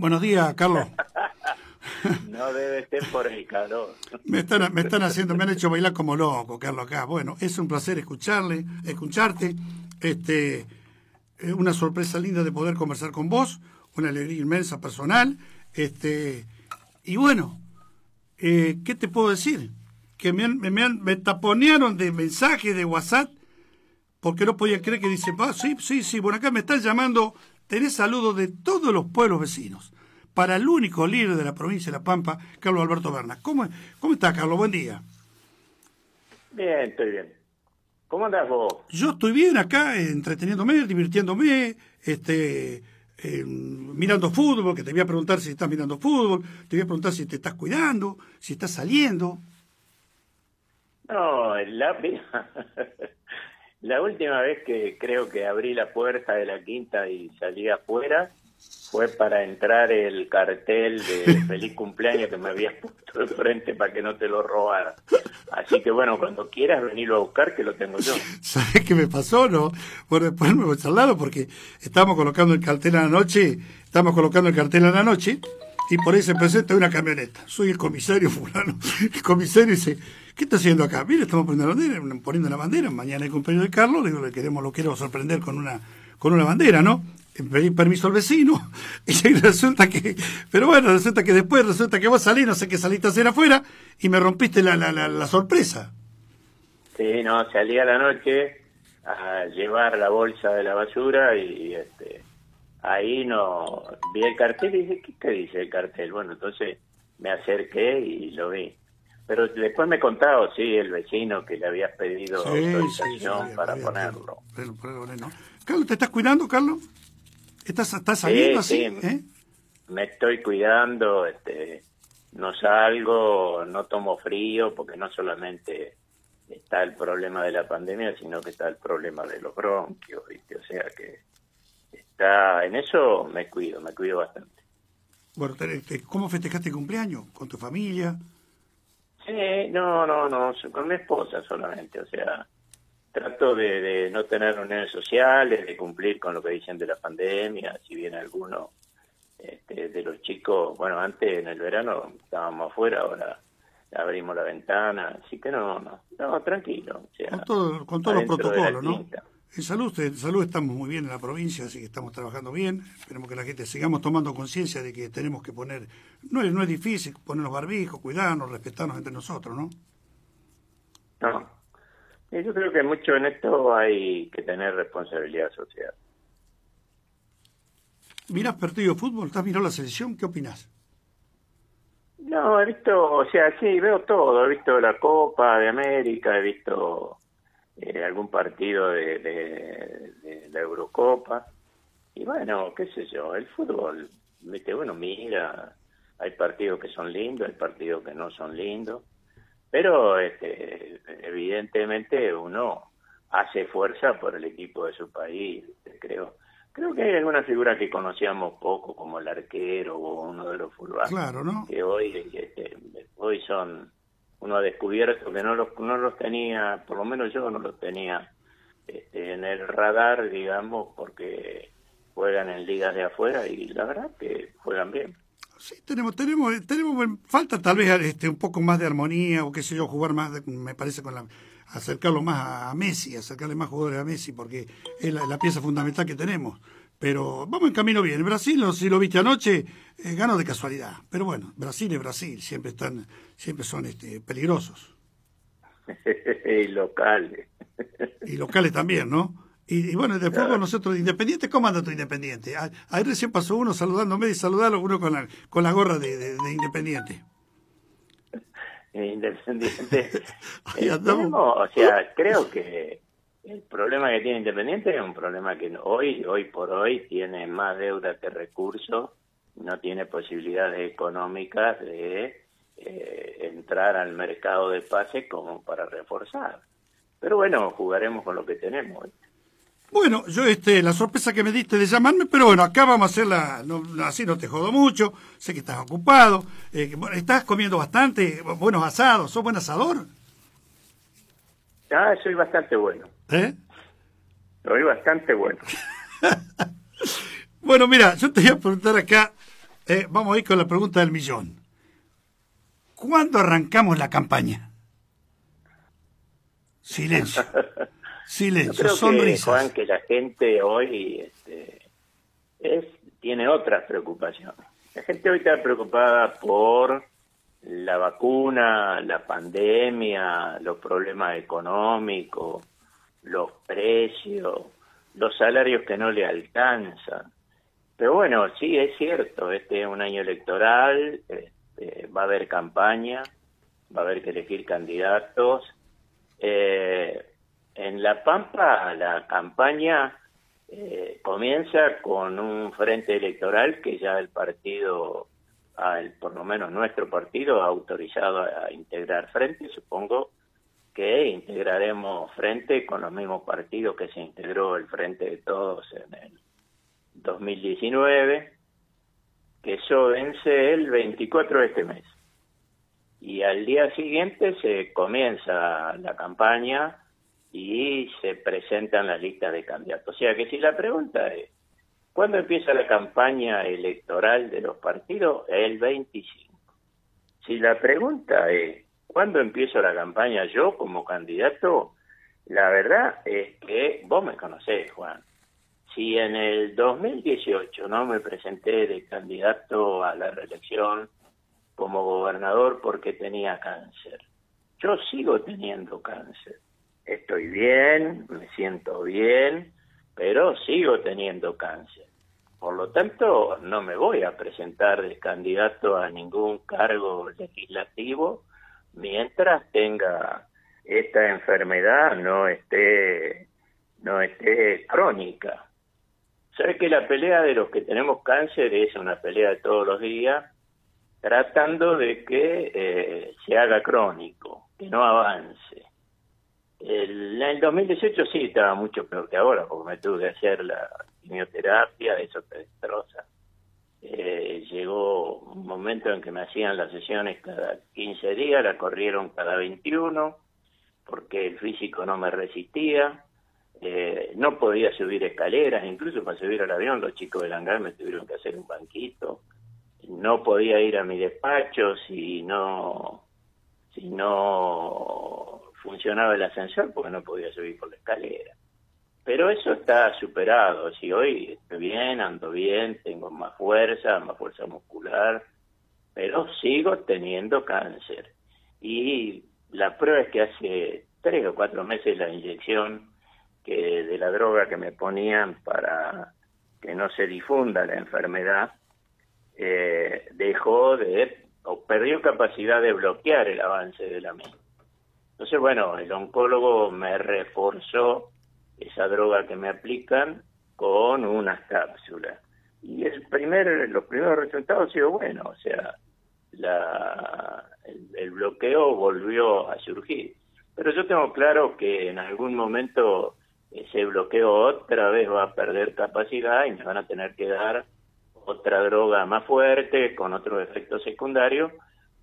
Buenos días, Carlos. no debe ser por el calor. Me están, me están haciendo, me han hecho bailar como loco, Carlos, acá. Bueno, es un placer escucharle, escucharte. Este, eh, una sorpresa linda de poder conversar con vos, una alegría inmensa personal. Este, y bueno, eh, ¿qué te puedo decir? Que me, me, me taponearon de mensajes de WhatsApp porque no podía creer que dice, ah, sí, sí, sí, bueno, acá me están llamando, tenés saludos de todos los pueblos vecinos, para el único líder de la provincia de La Pampa, Carlos Alberto Berna. ¿Cómo, cómo está, Carlos? Buen día. Bien, estoy bien. ¿Cómo andás vos? Yo estoy bien acá, entreteniéndome, divirtiéndome, este, eh, mirando fútbol, que te voy a preguntar si estás mirando fútbol, te voy a preguntar si te estás cuidando, si estás saliendo. No, la, La última vez que creo que abrí la puerta de la quinta y salí afuera fue para entrar el cartel de feliz cumpleaños que me habías puesto de frente para que no te lo robara. Así que bueno, cuando quieras venirlo a buscar, que lo tengo yo. ¿Sabes qué me pasó, no? Bueno, después me voy a lado porque estábamos colocando el cartel a la noche, estamos colocando el cartel a la noche y por ahí se presenta una camioneta. Soy el comisario fulano. El comisario dice, ¿Qué está haciendo acá? Mire, estamos poniendo la bandera, poniendo la bandera. Mañana el cumpleaños de Carlos, digo, le queremos, lo quiero sorprender con una, con una bandera, ¿no? Pedí permiso al vecino, y resulta que, pero bueno, resulta que después resulta que vos salís, no sé qué saliste a hacer afuera, y me rompiste la, la, la, sorpresa. Sí, no, salí a la noche a llevar la bolsa de la basura y este ahí no vi el cartel y dije, ¿qué, qué dice el cartel? Bueno, entonces me acerqué y lo vi. Pero después me contado, sí, el vecino que le habías pedido autorización para ponerlo. Carlos, ¿te estás cuidando, Carlos? ¿Estás, estás saliendo así? ¿eh? Me estoy cuidando, este, no salgo, no tomo frío, porque no solamente está el problema de la pandemia, sino que está el problema de los bronquios, ¿viste? O sea que está en eso me cuido, me cuido bastante. Bueno, ¿cómo festejaste el cumpleaños? ¿Con tu familia? Sí, no, no, no, con mi esposa solamente, o sea, trato de, no tener reuniones sociales, de cumplir con lo que dicen de la pandemia, si bien alguno este, de los chicos, bueno, antes en el verano estábamos afuera, ahora abrimos la ventana, así que no, no, no, tranquilo. con todo, con todos los protocolos, ¿no? En salud, en salud estamos muy bien en la provincia, así que estamos trabajando bien. Esperemos que la gente sigamos tomando conciencia de que tenemos que poner, no es, no es difícil ponernos barbijos, cuidarnos, respetarnos entre nosotros, ¿no? No. Yo creo que mucho en esto hay que tener responsabilidad social. ¿Mirás partido de fútbol? ¿Estás mirando la selección? ¿Qué opinas? No, he visto, o sea, sí, veo todo. He visto la Copa de América, he visto eh, algún partido de, de, la Eurocopa. Y bueno, qué sé yo, el fútbol, viste, bueno, mira, hay partidos que son lindos, hay partidos que no son lindos, pero este, evidentemente uno hace fuerza por el equipo de su país, creo. Creo que hay algunas figuras que conocíamos poco, como el arquero o uno de los futbolistas, claro, ¿no? que hoy, este, hoy son uno ha descubierto que no los, no los tenía, por lo menos yo no los tenía este, en el radar, digamos, porque juegan en ligas de afuera y la verdad que juegan bien. Sí, tenemos, tenemos, tenemos, falta tal vez este, un poco más de armonía o qué sé yo, jugar más, me parece, con la, acercarlo más a Messi, acercarle más jugadores a Messi, porque es la pieza fundamental que tenemos pero vamos en camino bien. Brasil, si lo viste anoche, eh, ganó de casualidad. Pero bueno, Brasil es Brasil, siempre están, siempre son este, peligrosos. y locales. y locales también, ¿no? Y, bueno, después nosotros, Independiente, ¿cómo anda tu Independiente? Ah, ahí recién pasó uno saludándome y saludarlo uno con la, con la gorra de, de, Independiente. Independiente. Eh, o sea, creo que el problema que tiene Independiente es un problema que hoy, hoy por hoy, tiene más deuda que recursos, no tiene posibilidades económicas de eh, entrar al mercado de pase como para reforzar. Pero bueno, jugaremos con lo que tenemos. Bueno, yo este, la sorpresa que me diste de llamarme, pero bueno, acá vamos a hacerla, no, así no te jodo mucho, sé que estás ocupado, eh, estás comiendo bastante, buenos asados, ¿sos buen asador? Ah, soy bastante bueno. ¿Eh? Soy bastante bueno. bueno, mira, yo te voy a preguntar acá, Eh, vamos a ir con la pregunta del millón. ¿Cuándo arrancamos la campaña? Silencio. Silencio, Yo creo sonrisas. Que, Juan, que la gente hoy este, es, tiene otras preocupaciones. La gente hoy está preocupada por la vacuna, la pandemia, los problemas económicos, los precios, los salarios que no le alcanzan. Pero bueno, sí, es cierto, este es un año electoral, este, va a haber campaña, va a haber que elegir candidatos. Eh, en La Pampa la campaña eh, comienza con un frente electoral que ya el partido, el, por lo menos nuestro partido, ha autorizado a integrar frente. Supongo que integraremos frente con los mismos partidos que se integró el Frente de Todos en el 2019, que eso vence el 24 de este mes. Y al día siguiente se comienza la campaña y se presentan las listas de candidatos. O sea que si la pregunta es, ¿cuándo empieza la campaña electoral de los partidos? El 25. Si la pregunta es, ¿cuándo empiezo la campaña yo como candidato? La verdad es que vos me conocés, Juan. Si en el 2018 no me presenté de candidato a la reelección como gobernador porque tenía cáncer, yo sigo teniendo cáncer estoy bien, me siento bien, pero sigo teniendo cáncer. Por lo tanto, no me voy a presentar de candidato a ningún cargo legislativo mientras tenga esta enfermedad no esté no esté crónica. Sabes que la pelea de los que tenemos cáncer es una pelea de todos los días, tratando de que eh, se haga crónico, que no avance. El, en el 2018 sí estaba mucho peor que ahora, porque me tuve que hacer la quimioterapia, eso te destroza. Eh, llegó un momento en que me hacían las sesiones cada 15 días, la corrieron cada 21, porque el físico no me resistía. Eh, no podía subir escaleras, incluso para subir al avión los chicos del hangar me tuvieron que hacer un banquito. No podía ir a mi despacho si no, si no funcionaba el ascensor porque no podía subir por la escalera. Pero eso está superado. Si hoy estoy bien, ando bien, tengo más fuerza, más fuerza muscular, pero sigo teniendo cáncer. Y la prueba es que hace tres o cuatro meses la inyección que de la droga que me ponían para que no se difunda la enfermedad eh, dejó de o perdió capacidad de bloquear el avance de la misma. Entonces, bueno, el oncólogo me reforzó esa droga que me aplican con unas cápsulas. Y el primer, los primeros resultados han sido buenos, o sea, la, el, bloqueo volvió a surgir. Pero yo tengo claro que en algún momento ese bloqueo otra vez va a perder capacidad y me van a tener que dar otra droga más fuerte, con otros efectos secundarios,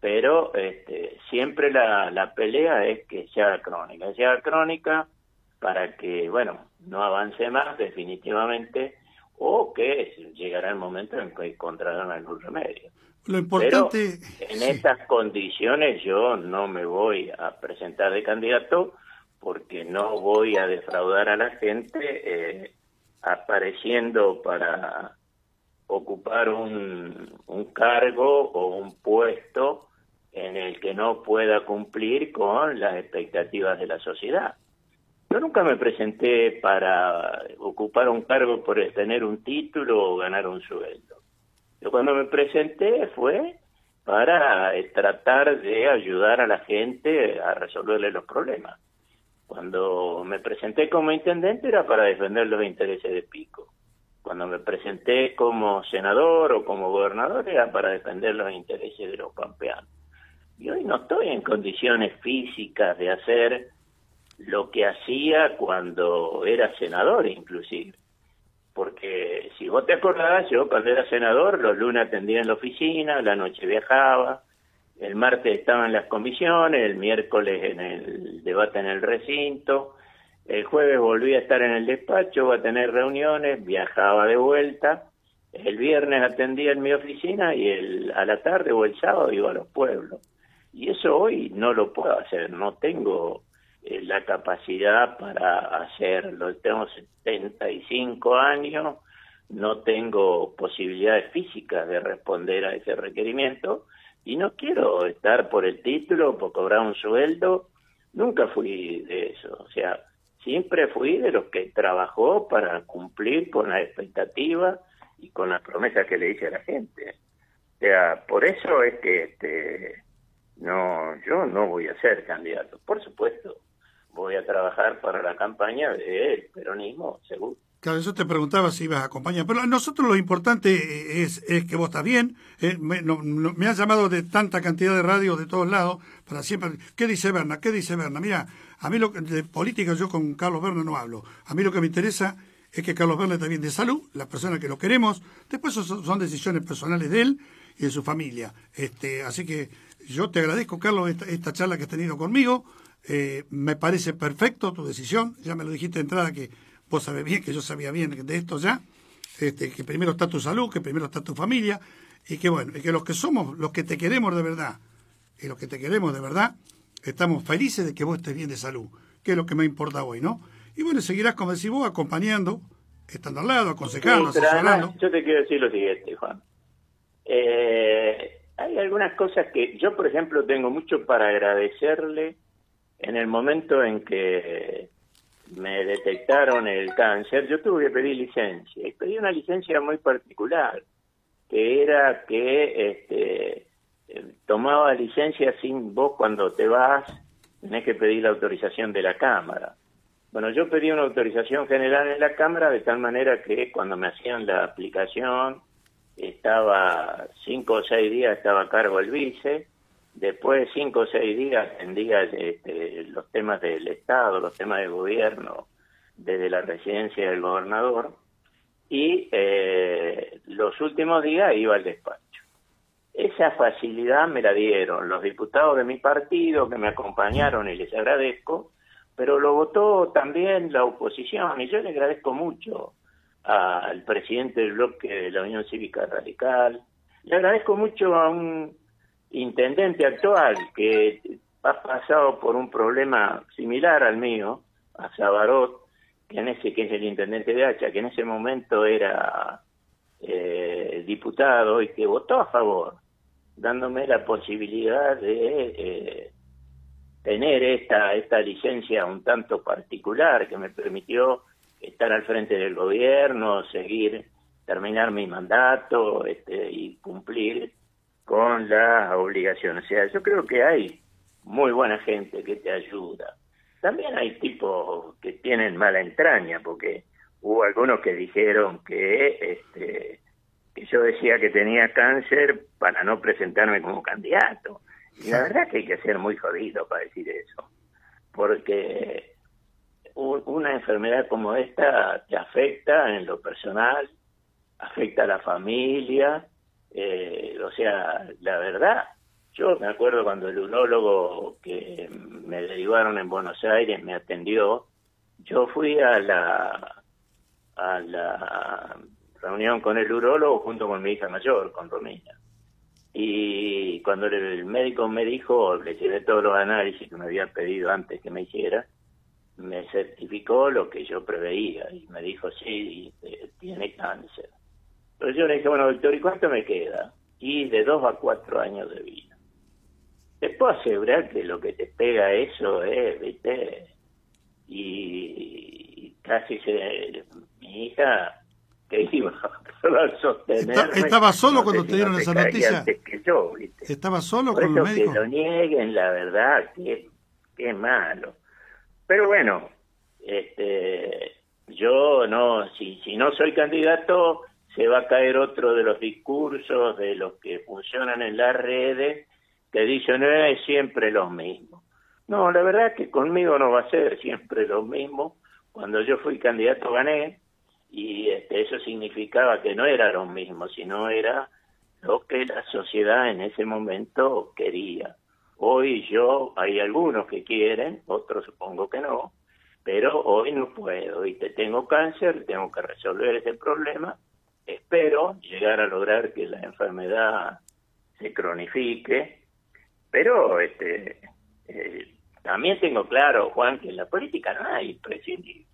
pero este, siempre la, la pelea es que sea crónica, sea crónica para que, bueno, no avance más definitivamente o que llegará el momento en que encontrarán algún remedio. Lo importante... en estas condiciones yo no me voy a presentar de candidato porque no voy a defraudar a la gente eh, apareciendo para ocupar un, un cargo o un puesto en el que no pueda cumplir con las expectativas de la sociedad. Yo nunca me presenté para ocupar un cargo por tener un título o ganar un sueldo. Yo cuando me presenté fue para eh, tratar de ayudar a la gente a resolverle los problemas. Cuando me presenté como intendente era para defender los intereses de Pico. Cuando me presenté como senador o como gobernador era para defender los intereses de los pampeanos. Y hoy no estoy en condiciones físicas de hacer lo que hacía cuando era senador inclusive. Porque si vos te acordás, yo cuando era senador, los lunes atendía en la oficina, la noche viajaba, el martes estaba en las comisiones, el miércoles en el debate en el recinto, el jueves volvía a estar en el despacho, va a tener reuniones, viajaba de vuelta, el viernes atendía en mi oficina y el, a la tarde o el sábado iba a los pueblos. Y eso hoy no lo puedo hacer, no tengo eh, la capacidad para hacerlo. Tengo 75 años, no tengo posibilidades físicas de responder a ese requerimiento y no quiero estar por el título, por cobrar un sueldo. Nunca fui de eso. O sea, siempre fui de los que trabajó para cumplir con la expectativa y con las promesas que le hice a la gente. O sea, por eso es que este, no, yo no voy a ser candidato. Por supuesto, voy a trabajar para la campaña del peronismo, seguro. Claro, eso te preguntaba si ibas a acompañar. Pero a nosotros lo importante es, es que vos estás bien. Eh, me, no, me han llamado de tanta cantidad de radios de todos lados para siempre. ¿Qué dice Berna? ¿Qué dice Berna? Mira, a mí lo de política yo con Carlos Berna no hablo. A mí lo que me interesa es que Carlos Berna está bien de salud, las personas que lo queremos. Después son, son decisiones personales de él y de su familia. Este, así que yo te agradezco, Carlos, esta, esta charla que has tenido conmigo. Eh, me parece perfecto tu decisión. Ya me lo dijiste de entrada que vos sabés bien, que yo sabía bien de esto ya. Este, que primero está tu salud, que primero está tu familia. Y que bueno, y que los que somos, los que te queremos de verdad, y los que te queremos de verdad, estamos felices de que vos estés bien de salud, que es lo que me importa hoy, ¿no? Y bueno, seguirás, como decís vos, acompañando, estando al lado, aconsejando, asesorando. Yo te quiero decir lo siguiente, Juan. Eh, hay algunas cosas que yo, por ejemplo, tengo mucho para agradecerle en el momento en que me detectaron el cáncer, yo tuve que pedir licencia. Y pedí una licencia muy particular, que era que este, tomaba licencia sin vos cuando te vas, tenés que pedir la autorización de la Cámara. Bueno, yo pedí una autorización general en la Cámara de tal manera que cuando me hacían la aplicación estaba cinco o seis días estaba a cargo el vice, después cinco o seis días atendía este, los temas del Estado, los temas del gobierno, desde la residencia del gobernador, y eh, los últimos días iba al despacho. Esa facilidad me la dieron los diputados de mi partido que me acompañaron y les agradezco, pero lo votó también la oposición y yo le agradezco mucho al presidente del bloque de la Unión Cívica Radical. Le agradezco mucho a un intendente actual que ha pasado por un problema similar al mío, a Sabarot, que, en ese, que es el intendente de Hacha, que en ese momento era eh, diputado y que votó a favor, dándome la posibilidad de eh, tener esta, esta licencia un tanto particular que me permitió estar al frente del gobierno, seguir, terminar mi mandato este, y cumplir con las obligaciones. O sea, yo creo que hay muy buena gente que te ayuda. También hay tipos que tienen mala entraña, porque hubo algunos que dijeron que, este, que yo decía que tenía cáncer para no presentarme como candidato. Y la verdad que hay que ser muy jodido para decir eso, porque una enfermedad como esta te afecta en lo personal, afecta a la familia, eh, o sea, la verdad, yo me acuerdo cuando el urólogo que me derivaron en Buenos Aires me atendió, yo fui a la a la reunión con el urólogo junto con mi hija mayor, con Romina. Y cuando el médico me dijo, le llevé todos los análisis que me había pedido antes que me hiciera, me certificó lo que yo preveía y me dijo, sí, eh, tiene cáncer. Entonces yo le dije, bueno, doctor, ¿y cuánto me queda? Y de dos a cuatro años de vida. Te puedo asegurar que lo que te pega eso es, ¿viste? Y casi se... Mi hija que iba a sostenerme... ¿Estaba solo cuando te dieron esa noticia? Que yo, ¿Estaba solo con el médico? que lo nieguen, la verdad, que, que malo. Pero bueno, este, yo no, si, si no soy candidato, se va a caer otro de los discursos de los que funcionan en las redes que dicen es siempre lo mismo. No, la verdad es que conmigo no va a ser siempre lo mismo. Cuando yo fui candidato gané y este, eso significaba que no era lo mismo, sino era lo que la sociedad en ese momento quería. Hoy yo, hay algunos que quieren, otros supongo que no, pero hoy no puedo y te tengo cáncer, tengo que resolver ese problema espero llegar a lograr que la enfermedad se cronifique, pero este eh, también tengo claro, Juan, que en la política no hay imprescindible.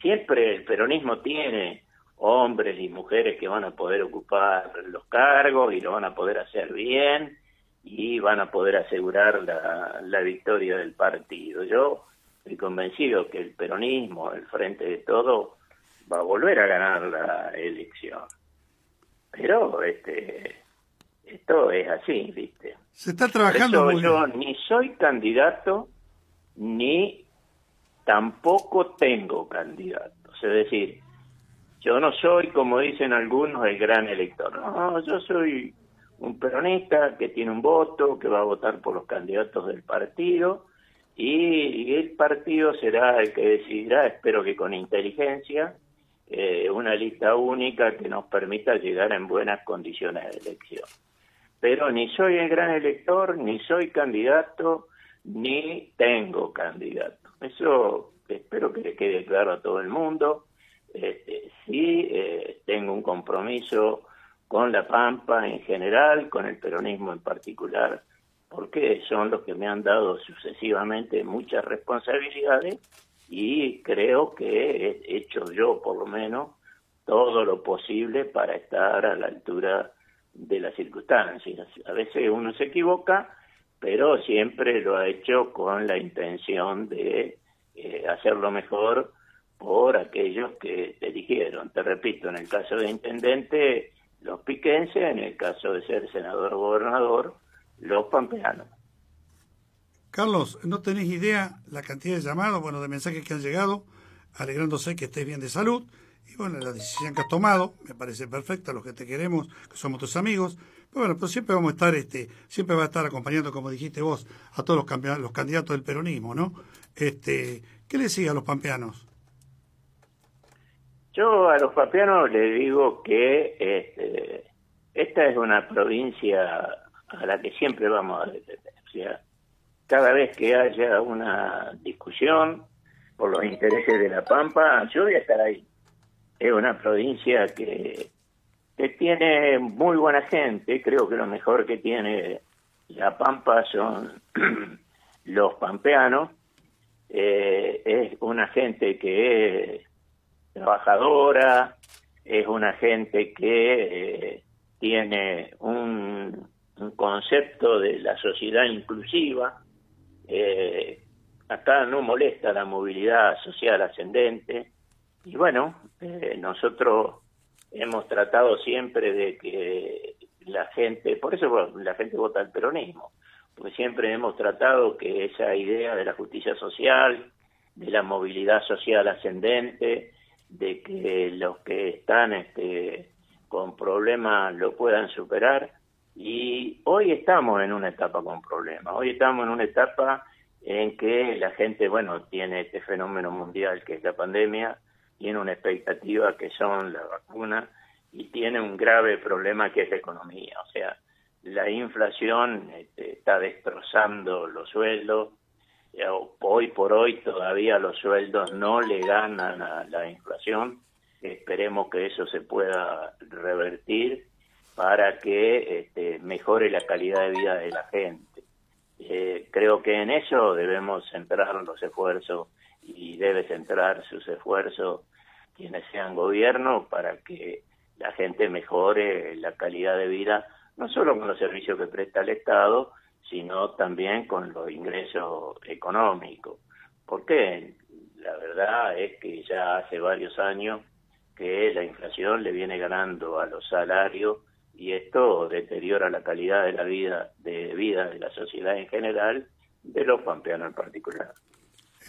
Siempre el peronismo tiene hombres y mujeres que van a poder ocupar los cargos y lo van a poder hacer bien y van a poder asegurar la, la victoria del partido. Yo estoy convencido que el peronismo, el frente de todo, va a volver a ganar la elección. Pero este esto es así, ¿viste? Se está trabajando muy yo ni soy candidato ni tampoco tengo candidatos. Es decir, yo no soy, como dicen algunos, el gran elector. No, yo soy un peronista que tiene un voto, que va a votar por los candidatos del partido y el partido será el que decidirá, espero que con inteligencia, eh, una lista única que nos permita llegar en buenas condiciones de elección. Pero ni soy el gran elector, ni soy candidato, ni tengo candidato. Eso espero que le quede claro a todo el mundo. Este, sí, eh, tengo un compromiso con la Pampa en general, con el peronismo en particular, porque son los que me han dado sucesivamente muchas responsabilidades y creo que he hecho yo, por lo menos, todo lo posible para estar a la altura de las circunstancias. A veces uno se equivoca, pero siempre lo ha hecho con la intención de eh, hacerlo mejor por aquellos que te eligieron. Te repito, en el caso de intendente, los piquenses, en el caso de ser senador gobernador, los pampeanos. Carlos, no tenés idea la cantidad de llamados, bueno, de mensajes que han llegado, alegrándose que estés bien de salud. Y bueno, la decisión que has tomado me parece perfecta, los que te queremos, que somos tus amigos. Pero bueno, pero siempre vamos a estar, este, siempre va a estar acompañando, como dijiste vos, a todos los, los candidatos del peronismo, ¿no? Este, ¿Qué le sigue a los pampeanos? Yo a los pampeanos les digo que este, esta es una provincia a la que siempre vamos a defender. Cada vez que haya una discusión por los intereses de la Pampa, yo voy a estar ahí. Es una provincia que, que tiene muy buena gente, creo que lo mejor que tiene la Pampa son los pampeanos, eh, es una gente que es trabajadora, es una gente que eh, tiene un, un concepto de la sociedad inclusiva, eh, acá no molesta la movilidad social ascendente. Y bueno, eh, nosotros hemos tratado siempre de que la gente, por eso la gente vota al peronismo, porque siempre hemos tratado que esa idea de la justicia social, de la movilidad social ascendente, de que los que están este, con problemas lo puedan superar, y hoy estamos en una etapa con problemas, hoy estamos en una etapa en que la gente, bueno, tiene este fenómeno mundial que es la pandemia, tiene una expectativa que son las vacunas y tiene un grave problema que es la economía, o sea, la inflación este, está destrozando los sueldos, eh, hoy por hoy todavía los sueldos no le ganan a la inflación, esperemos que eso se pueda revertir para que este, mejore la calidad de vida de la gente. Eh, creo que en eso debemos centrar los esfuerzos y debe centrar sus esfuerzos quienes sean gobierno para que la gente mejore la calidad de vida, no solo con los servicios que presta el Estado, sino también con los ingresos económicos. Porque la verdad es que ya hace varios años que la inflación le viene ganando a los salarios y esto deteriora la calidad de la vida de vida de la sociedad en general, de los pampeanos en particular.